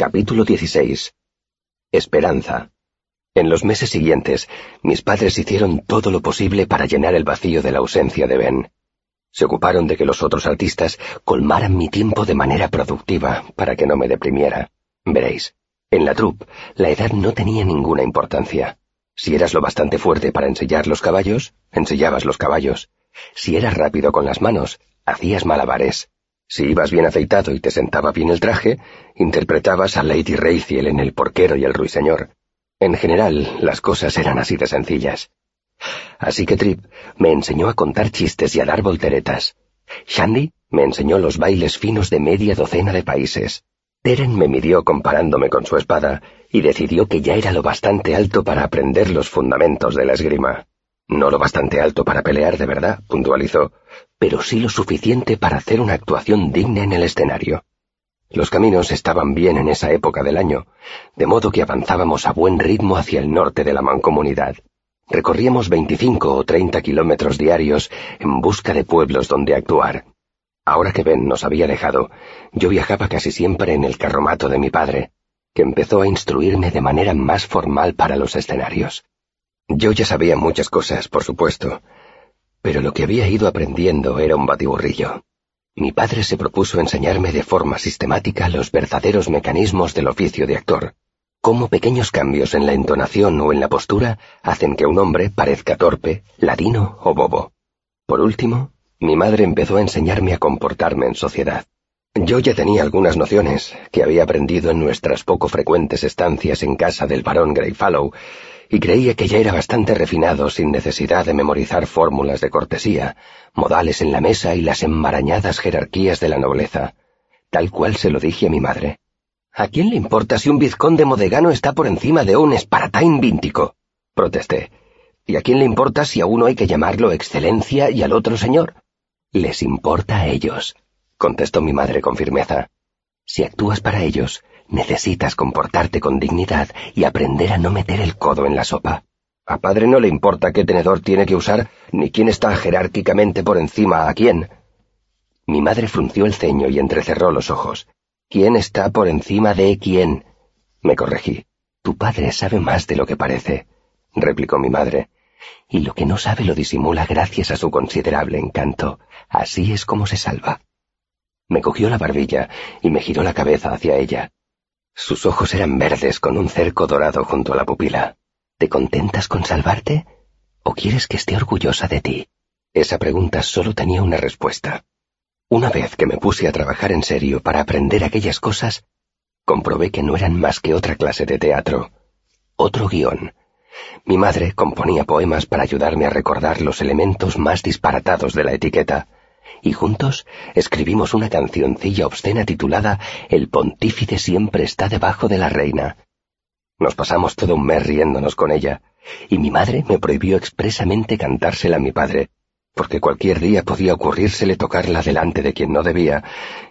Capítulo 16. Esperanza. En los meses siguientes, mis padres hicieron todo lo posible para llenar el vacío de la ausencia de Ben. Se ocuparon de que los otros artistas colmaran mi tiempo de manera productiva para que no me deprimiera. Veréis, en la troupe la edad no tenía ninguna importancia. Si eras lo bastante fuerte para ensellar los caballos, ensellabas los caballos. Si eras rápido con las manos, hacías malabares. Si ibas bien afeitado y te sentaba bien el traje, interpretabas a Lady Rayfield en El porquero y el ruiseñor. En general, las cosas eran así de sencillas. Así que Trip me enseñó a contar chistes y a dar volteretas. Shandy me enseñó los bailes finos de media docena de países. Teren me midió comparándome con su espada y decidió que ya era lo bastante alto para aprender los fundamentos de la esgrima. No lo bastante alto para pelear de verdad, puntualizó, pero sí lo suficiente para hacer una actuación digna en el escenario. Los caminos estaban bien en esa época del año, de modo que avanzábamos a buen ritmo hacia el norte de la mancomunidad. Recorríamos 25 o 30 kilómetros diarios en busca de pueblos donde actuar. Ahora que Ben nos había dejado, yo viajaba casi siempre en el carromato de mi padre, que empezó a instruirme de manera más formal para los escenarios. Yo ya sabía muchas cosas, por supuesto, pero lo que había ido aprendiendo era un batiburrillo. Mi padre se propuso enseñarme de forma sistemática los verdaderos mecanismos del oficio de actor, cómo pequeños cambios en la entonación o en la postura hacen que un hombre parezca torpe, ladino o bobo. Por último, mi madre empezó a enseñarme a comportarme en sociedad. Yo ya tenía algunas nociones que había aprendido en nuestras poco frecuentes estancias en casa del barón Greyfallow, y creía que ya era bastante refinado sin necesidad de memorizar fórmulas de cortesía, modales en la mesa y las enmarañadas jerarquías de la nobleza, tal cual se lo dije a mi madre. ¿A quién le importa si un vizconde modegano está por encima de un esparatain víntico? protesté. ¿Y a quién le importa si a uno hay que llamarlo excelencia y al otro señor? Les importa a ellos, contestó mi madre con firmeza. Si actúas para ellos, necesitas comportarte con dignidad y aprender a no meter el codo en la sopa. A padre no le importa qué tenedor tiene que usar, ni quién está jerárquicamente por encima a quién. Mi madre frunció el ceño y entrecerró los ojos. ¿Quién está por encima de quién? Me corregí. Tu padre sabe más de lo que parece, replicó mi madre, y lo que no sabe lo disimula gracias a su considerable encanto. Así es como se salva. Me cogió la barbilla y me giró la cabeza hacia ella. Sus ojos eran verdes con un cerco dorado junto a la pupila. ¿Te contentas con salvarte? ¿O quieres que esté orgullosa de ti? Esa pregunta solo tenía una respuesta. Una vez que me puse a trabajar en serio para aprender aquellas cosas, comprobé que no eran más que otra clase de teatro, otro guion. Mi madre componía poemas para ayudarme a recordar los elementos más disparatados de la etiqueta, y juntos escribimos una cancioncilla obscena titulada El pontífice siempre está debajo de la reina. Nos pasamos todo un mes riéndonos con ella, y mi madre me prohibió expresamente cantársela a mi padre, porque cualquier día podía ocurrírsele tocarla delante de quien no debía,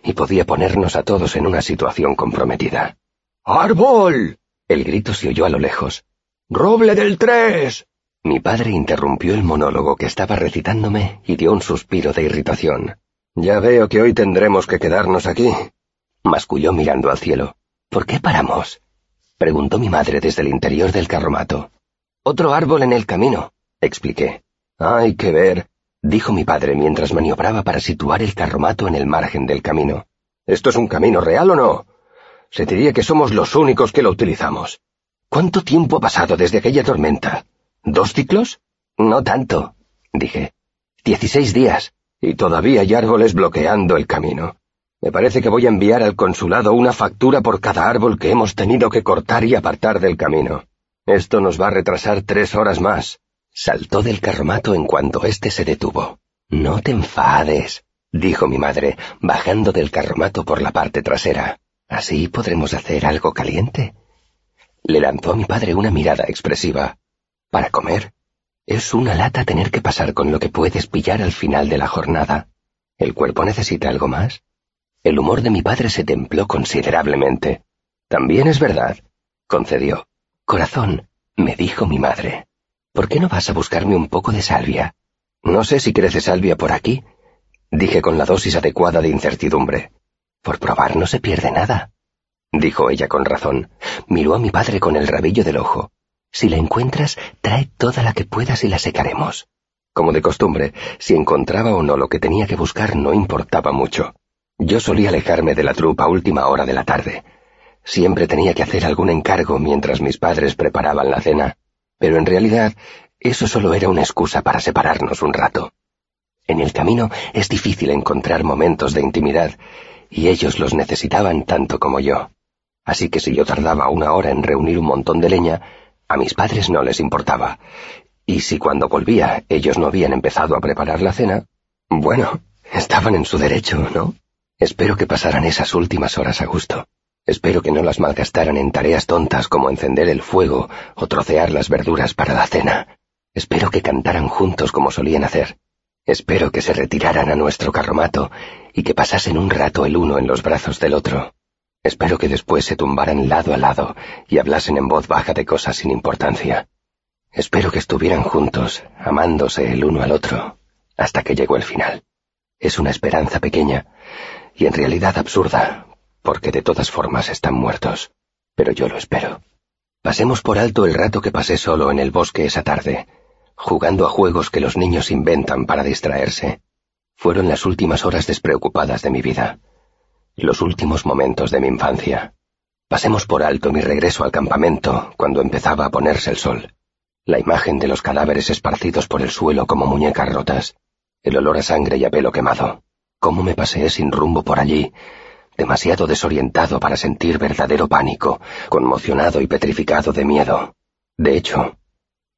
y podía ponernos a todos en una situación comprometida. ¡Árbol! El grito se oyó a lo lejos. ¡Roble del tres! Mi padre interrumpió el monólogo que estaba recitándome y dio un suspiro de irritación. Ya veo que hoy tendremos que quedarnos aquí, masculló mirando al cielo. ¿Por qué paramos? preguntó mi madre desde el interior del carromato. Otro árbol en el camino, expliqué. Hay que ver, dijo mi padre mientras maniobraba para situar el carromato en el margen del camino. ¿Esto es un camino real o no? Se diría que somos los únicos que lo utilizamos. ¿Cuánto tiempo ha pasado desde aquella tormenta? ¿Dos ciclos? No tanto, dije. Dieciséis días, y todavía hay árboles bloqueando el camino. Me parece que voy a enviar al consulado una factura por cada árbol que hemos tenido que cortar y apartar del camino. Esto nos va a retrasar tres horas más. Saltó del carromato en cuanto éste se detuvo. No te enfades, dijo mi madre, bajando del carromato por la parte trasera. Así podremos hacer algo caliente. Le lanzó a mi padre una mirada expresiva para comer. Es una lata tener que pasar con lo que puedes pillar al final de la jornada. ¿El cuerpo necesita algo más? El humor de mi padre se templó considerablemente. También es verdad, concedió. Corazón, me dijo mi madre, ¿por qué no vas a buscarme un poco de salvia? No sé si crece salvia por aquí, dije con la dosis adecuada de incertidumbre. Por probar no se pierde nada. dijo ella con razón. Miró a mi padre con el rabillo del ojo. Si la encuentras, trae toda la que puedas y la secaremos. Como de costumbre, si encontraba o no lo que tenía que buscar no importaba mucho. Yo solía alejarme de la trupa a última hora de la tarde. Siempre tenía que hacer algún encargo mientras mis padres preparaban la cena, pero en realidad eso solo era una excusa para separarnos un rato. En el camino es difícil encontrar momentos de intimidad, y ellos los necesitaban tanto como yo. Así que si yo tardaba una hora en reunir un montón de leña, a mis padres no les importaba. Y si cuando volvía ellos no habían empezado a preparar la cena, bueno, estaban en su derecho, ¿no? Espero que pasaran esas últimas horas a gusto. Espero que no las malgastaran en tareas tontas como encender el fuego o trocear las verduras para la cena. Espero que cantaran juntos como solían hacer. Espero que se retiraran a nuestro carromato y que pasasen un rato el uno en los brazos del otro. Espero que después se tumbaran lado a lado y hablasen en voz baja de cosas sin importancia. Espero que estuvieran juntos, amándose el uno al otro, hasta que llegó el final. Es una esperanza pequeña y en realidad absurda, porque de todas formas están muertos. Pero yo lo espero. Pasemos por alto el rato que pasé solo en el bosque esa tarde, jugando a juegos que los niños inventan para distraerse. Fueron las últimas horas despreocupadas de mi vida, los últimos momentos de mi infancia. Pasemos por alto mi regreso al campamento cuando empezaba a ponerse el sol. La imagen de los cadáveres esparcidos por el suelo como muñecas rotas, el olor a sangre y a pelo quemado. Cómo me paseé sin rumbo por allí, demasiado desorientado para sentir verdadero pánico, conmocionado y petrificado de miedo. De hecho,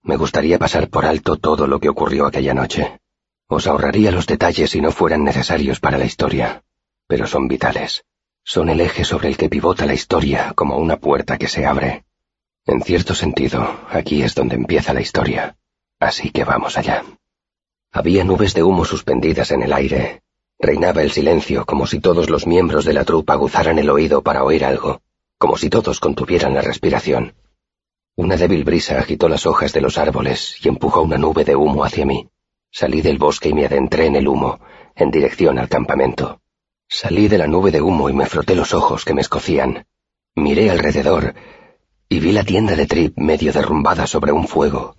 me gustaría pasar por alto todo lo que ocurrió aquella noche. Os ahorraría los detalles si no fueran necesarios para la historia, pero son vitales. Son el eje sobre el que pivota la historia como una puerta que se abre. En cierto sentido, aquí es donde empieza la historia. Así que vamos allá. Había nubes de humo suspendidas en el aire. Reinaba el silencio como si todos los miembros de la trupa aguzaran el oído para oír algo, como si todos contuvieran la respiración. Una débil brisa agitó las hojas de los árboles y empujó una nube de humo hacia mí. Salí del bosque y me adentré en el humo, en dirección al campamento. Salí de la nube de humo y me froté los ojos que me escocían. Miré alrededor y vi la tienda de Trip medio derrumbada sobre un fuego.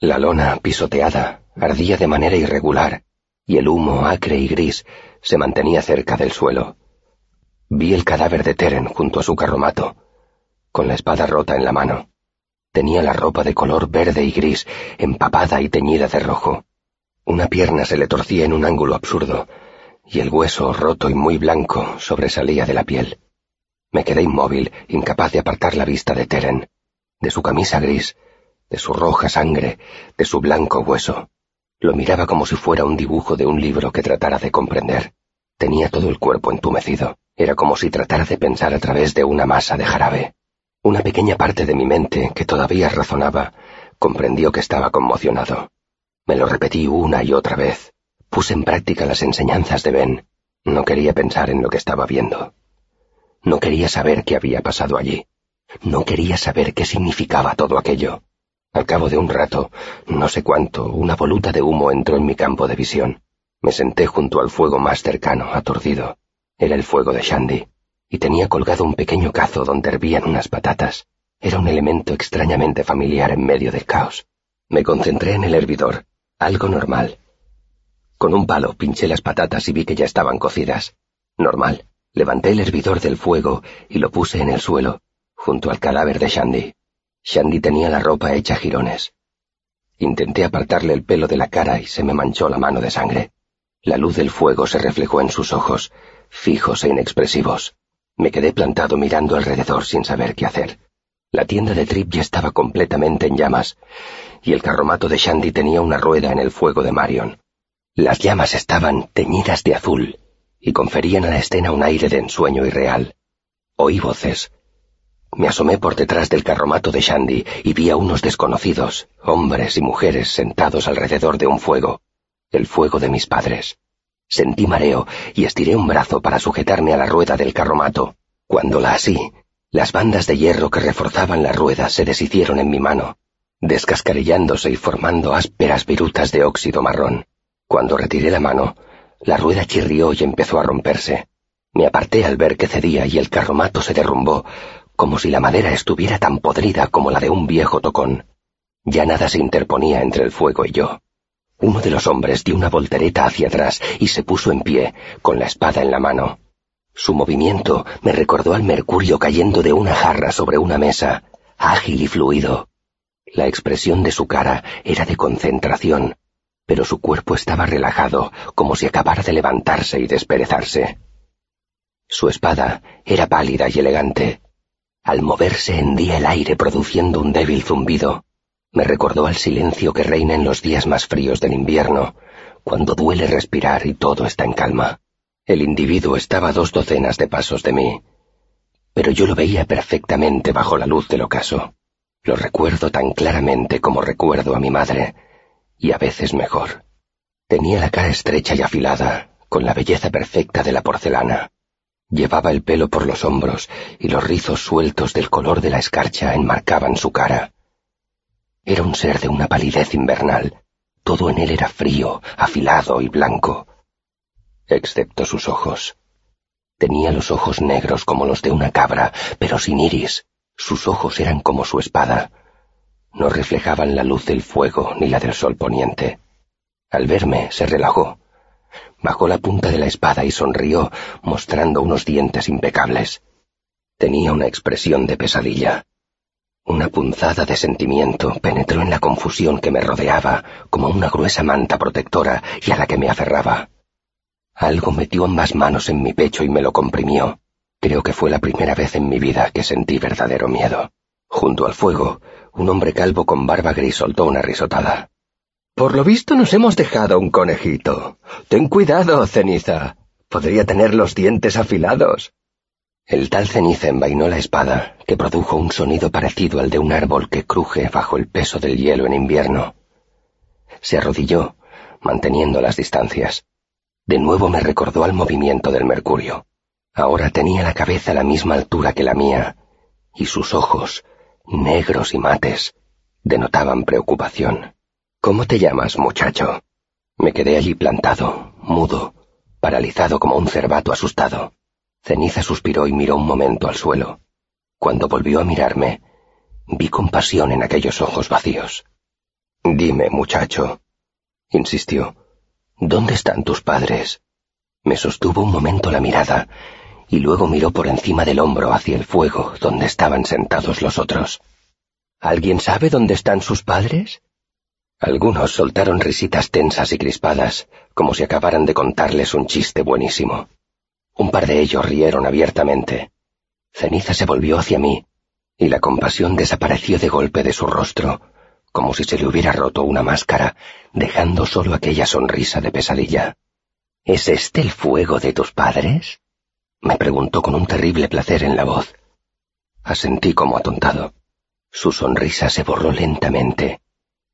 La lona, pisoteada, ardía de manera irregular, y el humo, acre y gris, se mantenía cerca del suelo. Vi el cadáver de Teren junto a su carromato, con la espada rota en la mano. Tenía la ropa de color verde y gris, empapada y teñida de rojo. Una pierna se le torcía en un ángulo absurdo, y el hueso, roto y muy blanco, sobresalía de la piel. Me quedé inmóvil, incapaz de apartar la vista de Teren, de su camisa gris, de su roja sangre, de su blanco hueso. Lo miraba como si fuera un dibujo de un libro que tratara de comprender. Tenía todo el cuerpo entumecido. Era como si tratara de pensar a través de una masa de jarabe. Una pequeña parte de mi mente, que todavía razonaba, comprendió que estaba conmocionado. Me lo repetí una y otra vez. Puse en práctica las enseñanzas de Ben. No quería pensar en lo que estaba viendo. No quería saber qué había pasado allí. No quería saber qué significaba todo aquello. Al cabo de un rato, no sé cuánto, una voluta de humo entró en mi campo de visión. Me senté junto al fuego más cercano, aturdido. Era el fuego de Shandy y tenía colgado un pequeño cazo donde hervían unas patatas. Era un elemento extrañamente familiar en medio del caos. Me concentré en el hervidor, algo normal. Con un palo pinché las patatas y vi que ya estaban cocidas. Normal. Levanté el hervidor del fuego y lo puse en el suelo, junto al cadáver de Shandy. Shandy tenía la ropa hecha jirones. Intenté apartarle el pelo de la cara y se me manchó la mano de sangre. La luz del fuego se reflejó en sus ojos, fijos e inexpresivos. Me quedé plantado mirando alrededor sin saber qué hacer. La tienda de Trip ya estaba completamente en llamas, y el carromato de Shandy tenía una rueda en el fuego de Marion. Las llamas estaban teñidas de azul, y conferían a la escena un aire de ensueño irreal. Oí voces. Me asomé por detrás del carromato de Shandy y vi a unos desconocidos, hombres y mujeres sentados alrededor de un fuego, el fuego de mis padres. Sentí mareo y estiré un brazo para sujetarme a la rueda del carromato. Cuando la así, las bandas de hierro que reforzaban la rueda se deshicieron en mi mano, descascarillándose y formando ásperas virutas de óxido marrón. Cuando retiré la mano, la rueda chirrió y empezó a romperse. Me aparté al ver que cedía y el carromato se derrumbó, como si la madera estuviera tan podrida como la de un viejo tocón. Ya nada se interponía entre el fuego y yo. Uno de los hombres dio una voltereta hacia atrás y se puso en pie, con la espada en la mano. Su movimiento me recordó al mercurio cayendo de una jarra sobre una mesa, ágil y fluido. La expresión de su cara era de concentración, pero su cuerpo estaba relajado, como si acabara de levantarse y desperezarse. Su espada era pálida y elegante. Al moverse hendía el aire produciendo un débil zumbido. Me recordó al silencio que reina en los días más fríos del invierno, cuando duele respirar y todo está en calma. El individuo estaba a dos docenas de pasos de mí, pero yo lo veía perfectamente bajo la luz del ocaso. Lo recuerdo tan claramente como recuerdo a mi madre, y a veces mejor. Tenía la cara estrecha y afilada, con la belleza perfecta de la porcelana. Llevaba el pelo por los hombros y los rizos sueltos del color de la escarcha enmarcaban su cara. Era un ser de una palidez invernal. Todo en él era frío, afilado y blanco, excepto sus ojos. Tenía los ojos negros como los de una cabra, pero sin iris. Sus ojos eran como su espada. No reflejaban la luz del fuego ni la del sol poniente. Al verme, se relajó. Bajó la punta de la espada y sonrió, mostrando unos dientes impecables. Tenía una expresión de pesadilla. Una punzada de sentimiento penetró en la confusión que me rodeaba como una gruesa manta protectora y a la que me aferraba. Algo metió ambas manos en mi pecho y me lo comprimió. Creo que fue la primera vez en mi vida que sentí verdadero miedo. Junto al fuego, un hombre calvo con barba gris soltó una risotada. Por lo visto nos hemos dejado un conejito. Ten cuidado, ceniza. Podría tener los dientes afilados. El tal ceniza envainó la espada, que produjo un sonido parecido al de un árbol que cruje bajo el peso del hielo en invierno. Se arrodilló, manteniendo las distancias. De nuevo me recordó al movimiento del mercurio. Ahora tenía la cabeza a la misma altura que la mía, y sus ojos, negros y mates, denotaban preocupación. ¿Cómo te llamas, muchacho? Me quedé allí plantado, mudo, paralizado como un cervato asustado. Ceniza suspiró y miró un momento al suelo. Cuando volvió a mirarme, vi compasión en aquellos ojos vacíos. Dime, muchacho, insistió, ¿dónde están tus padres? Me sostuvo un momento la mirada y luego miró por encima del hombro hacia el fuego donde estaban sentados los otros. ¿Alguien sabe dónde están sus padres? Algunos soltaron risitas tensas y crispadas, como si acabaran de contarles un chiste buenísimo. Un par de ellos rieron abiertamente. Ceniza se volvió hacia mí, y la compasión desapareció de golpe de su rostro, como si se le hubiera roto una máscara, dejando solo aquella sonrisa de pesadilla. ¿Es este el fuego de tus padres? Me preguntó con un terrible placer en la voz. Asentí como atontado. Su sonrisa se borró lentamente.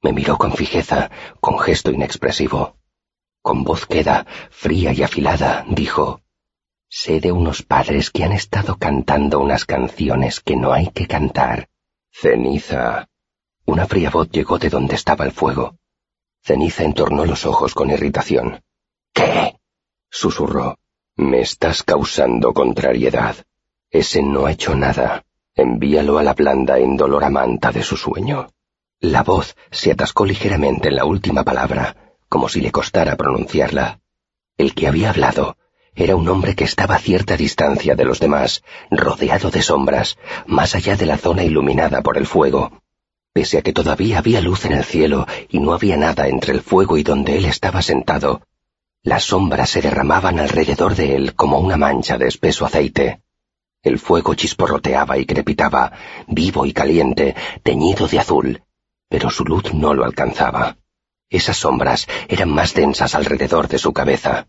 Me miró con fijeza, con gesto inexpresivo. Con voz queda, fría y afilada, dijo, Sé de unos padres que han estado cantando unas canciones que no hay que cantar. Ceniza. Una fría voz llegó de donde estaba el fuego. Ceniza entornó los ojos con irritación. ¿Qué? susurró. Me estás causando contrariedad. Ese no ha hecho nada. Envíalo a la blanda e indolora manta de su sueño. La voz se atascó ligeramente en la última palabra, como si le costara pronunciarla. El que había hablado era un hombre que estaba a cierta distancia de los demás, rodeado de sombras, más allá de la zona iluminada por el fuego. Pese a que todavía había luz en el cielo y no había nada entre el fuego y donde él estaba sentado, las sombras se derramaban alrededor de él como una mancha de espeso aceite. El fuego chisporroteaba y crepitaba, vivo y caliente, teñido de azul, pero su luz no lo alcanzaba. Esas sombras eran más densas alrededor de su cabeza.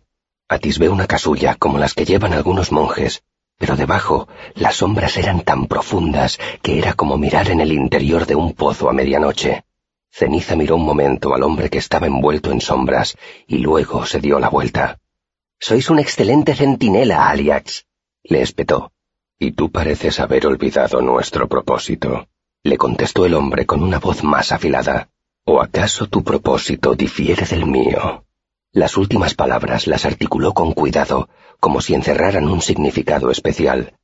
Atisbé una casulla como las que llevan algunos monjes, pero debajo las sombras eran tan profundas que era como mirar en el interior de un pozo a medianoche. Ceniza miró un momento al hombre que estaba envuelto en sombras y luego se dio la vuelta. Sois un excelente centinela, Aliax, le espetó. Y tú pareces haber olvidado nuestro propósito, le contestó el hombre con una voz más afilada. ¿O acaso tu propósito difiere del mío? Las últimas palabras las articuló con cuidado, como si encerraran un significado especial.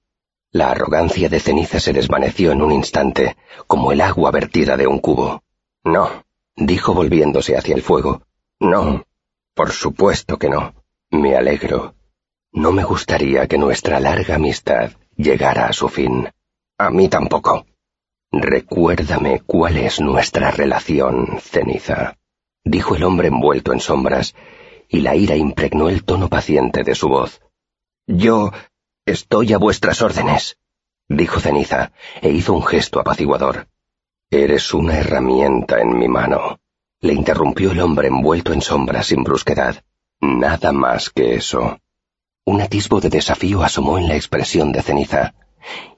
La arrogancia de ceniza se desvaneció en un instante, como el agua vertida de un cubo. No, dijo volviéndose hacia el fuego. No, por supuesto que no. Me alegro. No me gustaría que nuestra larga amistad llegara a su fin. A mí tampoco. Recuérdame cuál es nuestra relación, ceniza, dijo el hombre envuelto en sombras, y la ira impregnó el tono paciente de su voz. Yo estoy a vuestras órdenes, dijo ceniza, e hizo un gesto apaciguador. Eres una herramienta en mi mano, le interrumpió el hombre envuelto en sombras sin brusquedad. Nada más que eso. Un atisbo de desafío asomó en la expresión de ceniza.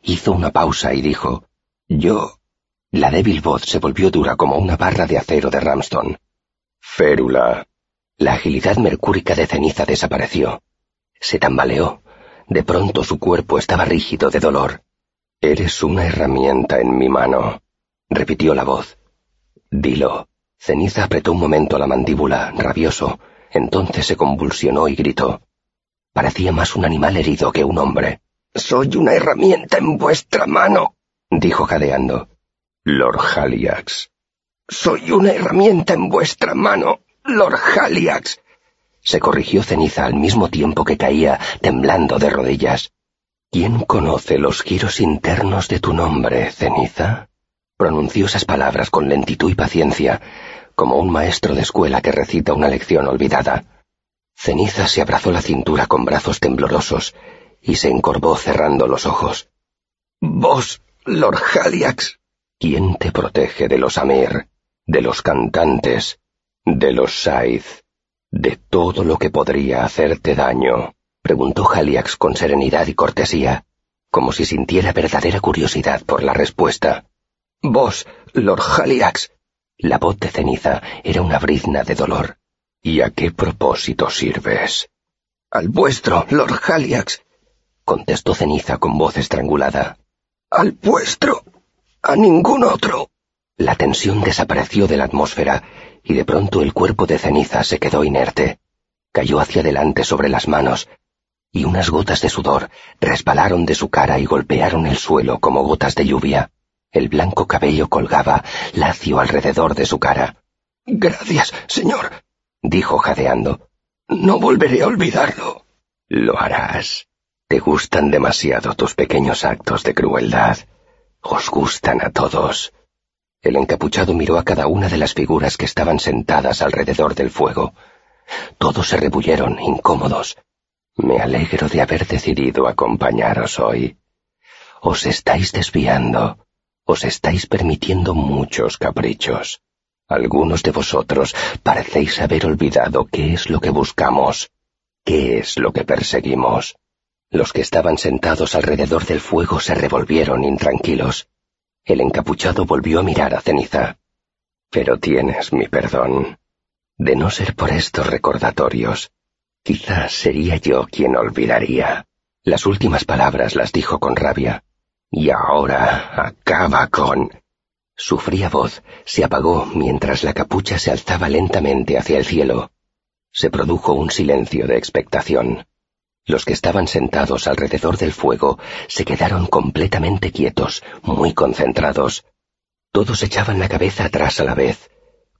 Hizo una pausa y dijo, Yo... La débil voz se volvió dura como una barra de acero de Ramston. Férula. La agilidad mercúrica de ceniza desapareció. Se tambaleó. De pronto su cuerpo estaba rígido de dolor. Eres una herramienta en mi mano, repitió la voz. Dilo. Ceniza apretó un momento la mandíbula, rabioso, entonces se convulsionó y gritó. Parecía más un animal herido que un hombre. Soy una herramienta en vuestra mano, dijo jadeando. Lord Haliax. Soy una herramienta en vuestra mano, Lord Haliax. Se corrigió ceniza al mismo tiempo que caía, temblando de rodillas. ¿Quién conoce los giros internos de tu nombre, ceniza? Pronunció esas palabras con lentitud y paciencia, como un maestro de escuela que recita una lección olvidada. Ceniza se abrazó la cintura con brazos temblorosos y se encorvó cerrando los ojos. Vos, Lord Haliax. ¿Quién te protege de los Amir, de los cantantes, de los Saith, de todo lo que podría hacerte daño? preguntó Haliax con serenidad y cortesía, como si sintiera verdadera curiosidad por la respuesta. Vos, Lord Haliax. La voz de ceniza era una brizna de dolor. ¿Y a qué propósito sirves? Al vuestro, Lord Haliax, contestó ceniza con voz estrangulada. Al vuestro. A ningún otro. La tensión desapareció de la atmósfera y de pronto el cuerpo de ceniza se quedó inerte. Cayó hacia adelante sobre las manos y unas gotas de sudor resbalaron de su cara y golpearon el suelo como gotas de lluvia. El blanco cabello colgaba, lacio alrededor de su cara. Gracias, señor, dijo jadeando. No volveré a olvidarlo. Lo harás. Te gustan demasiado tus pequeños actos de crueldad. Os gustan a todos. El encapuchado miró a cada una de las figuras que estaban sentadas alrededor del fuego. Todos se rebulleron, incómodos. Me alegro de haber decidido acompañaros hoy. Os estáis desviando. Os estáis permitiendo muchos caprichos. Algunos de vosotros parecéis haber olvidado qué es lo que buscamos, qué es lo que perseguimos. Los que estaban sentados alrededor del fuego se revolvieron intranquilos. El encapuchado volvió a mirar a ceniza. Pero tienes mi perdón. De no ser por estos recordatorios, quizás sería yo quien olvidaría. Las últimas palabras las dijo con rabia. Y ahora acaba con... Su fría voz se apagó mientras la capucha se alzaba lentamente hacia el cielo. Se produjo un silencio de expectación. Los que estaban sentados alrededor del fuego se quedaron completamente quietos, muy concentrados. Todos echaban la cabeza atrás a la vez,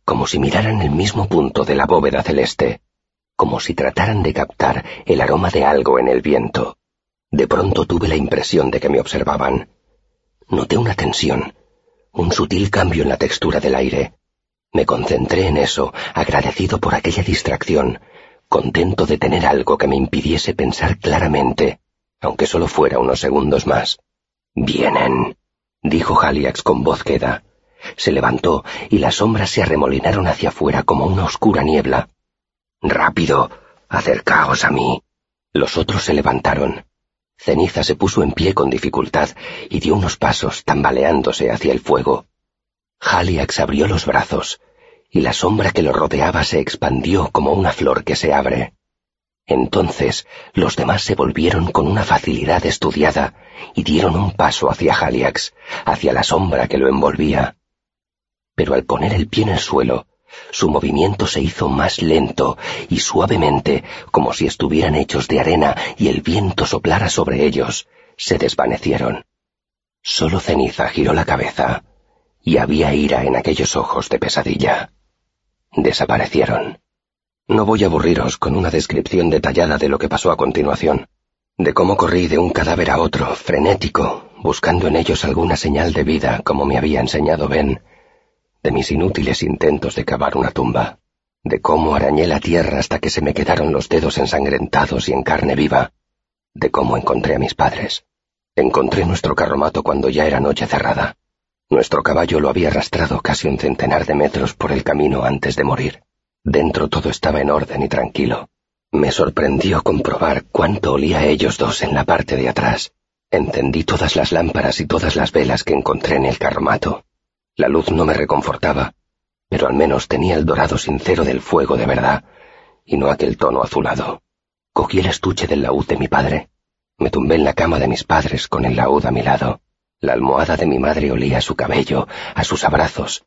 como si miraran el mismo punto de la bóveda celeste, como si trataran de captar el aroma de algo en el viento. De pronto tuve la impresión de que me observaban. Noté una tensión, un sutil cambio en la textura del aire. Me concentré en eso, agradecido por aquella distracción, contento de tener algo que me impidiese pensar claramente, aunque solo fuera unos segundos más. Vienen, dijo Haliax con voz queda. Se levantó y las sombras se arremolinaron hacia afuera como una oscura niebla. Rápido, acercaos a mí. Los otros se levantaron. Ceniza se puso en pie con dificultad y dio unos pasos tambaleándose hacia el fuego. Haliax abrió los brazos, y la sombra que lo rodeaba se expandió como una flor que se abre. Entonces los demás se volvieron con una facilidad estudiada y dieron un paso hacia Haliax, hacia la sombra que lo envolvía. Pero al poner el pie en el suelo, Su movimiento se hizo más lento y suavemente, como si estuvieran hechos de arena y el viento soplara sobre ellos, se desvanecieron. Solo ceniza giró la cabeza, y había ira en aquellos ojos de pesadilla. Desaparecieron. No voy a aburriros con una descripción detallada de lo que pasó a continuación, de cómo corrí de un cadáver a otro, frenético, buscando en ellos alguna señal de vida como me había enseñado Ben, de mis inútiles intentos de cavar una tumba, de cómo arañé la tierra hasta que se me quedaron los dedos ensangrentados y en carne viva, de cómo encontré a mis padres. Encontré nuestro carromato cuando ya era noche cerrada. Nuestro caballo lo había arrastrado casi un centenar de metros por el camino antes de morir. Dentro todo estaba en orden y tranquilo. Me sorprendió comprobar cuánto olía a ellos dos en la parte de atrás. Encendí todas las lámparas y todas las velas que encontré en el carromato. La luz no me reconfortaba, pero al menos tenía el dorado sincero del fuego de verdad, y no aquel tono azulado. Cogí el estuche del laúd de mi padre. Me tumbé en la cama de mis padres con el laúd a mi lado. La almohada de mi madre olía a su cabello, a sus abrazos.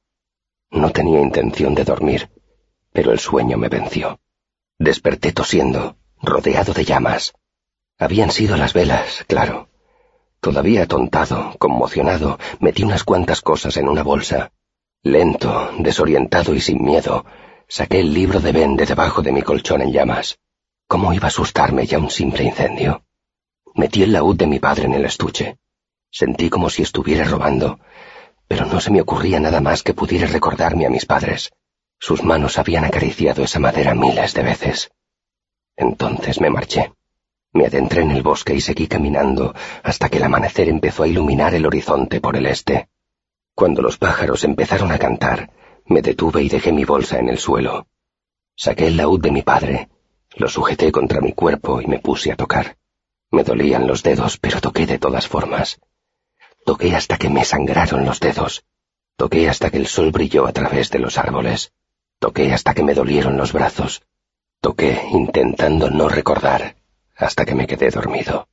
No tenía intención de dormir, pero el sueño me venció. Desperté tosiendo, rodeado de llamas. Habían sido las velas, claro. Todavía atontado, conmocionado, metí unas cuantas cosas en una bolsa. Lento, desorientado y sin miedo, saqué el libro de Ben de debajo de mi colchón en llamas. ¿Cómo iba a asustarme ya un simple incendio? Metí el laúd de mi padre en el estuche. Sentí como si estuviera robando, pero no se me ocurría nada más que pudiera recordarme a mis padres. Sus manos habían acariciado esa madera miles de veces. Entonces me marché. Me adentré en el bosque y seguí caminando hasta que el amanecer empezó a iluminar el horizonte por el este. Cuando los pájaros empezaron a cantar, me detuve y dejé mi bolsa en el suelo. Saqué el laúd de mi padre, lo sujeté contra mi cuerpo y me puse a tocar. Me dolían los dedos, pero toqué de todas formas. Toqué hasta que me sangraron los dedos. Toqué hasta que el sol brilló a través de los árboles. Toqué hasta que me dolieron los brazos. Toqué intentando no recordar hasta que me quedé dormido.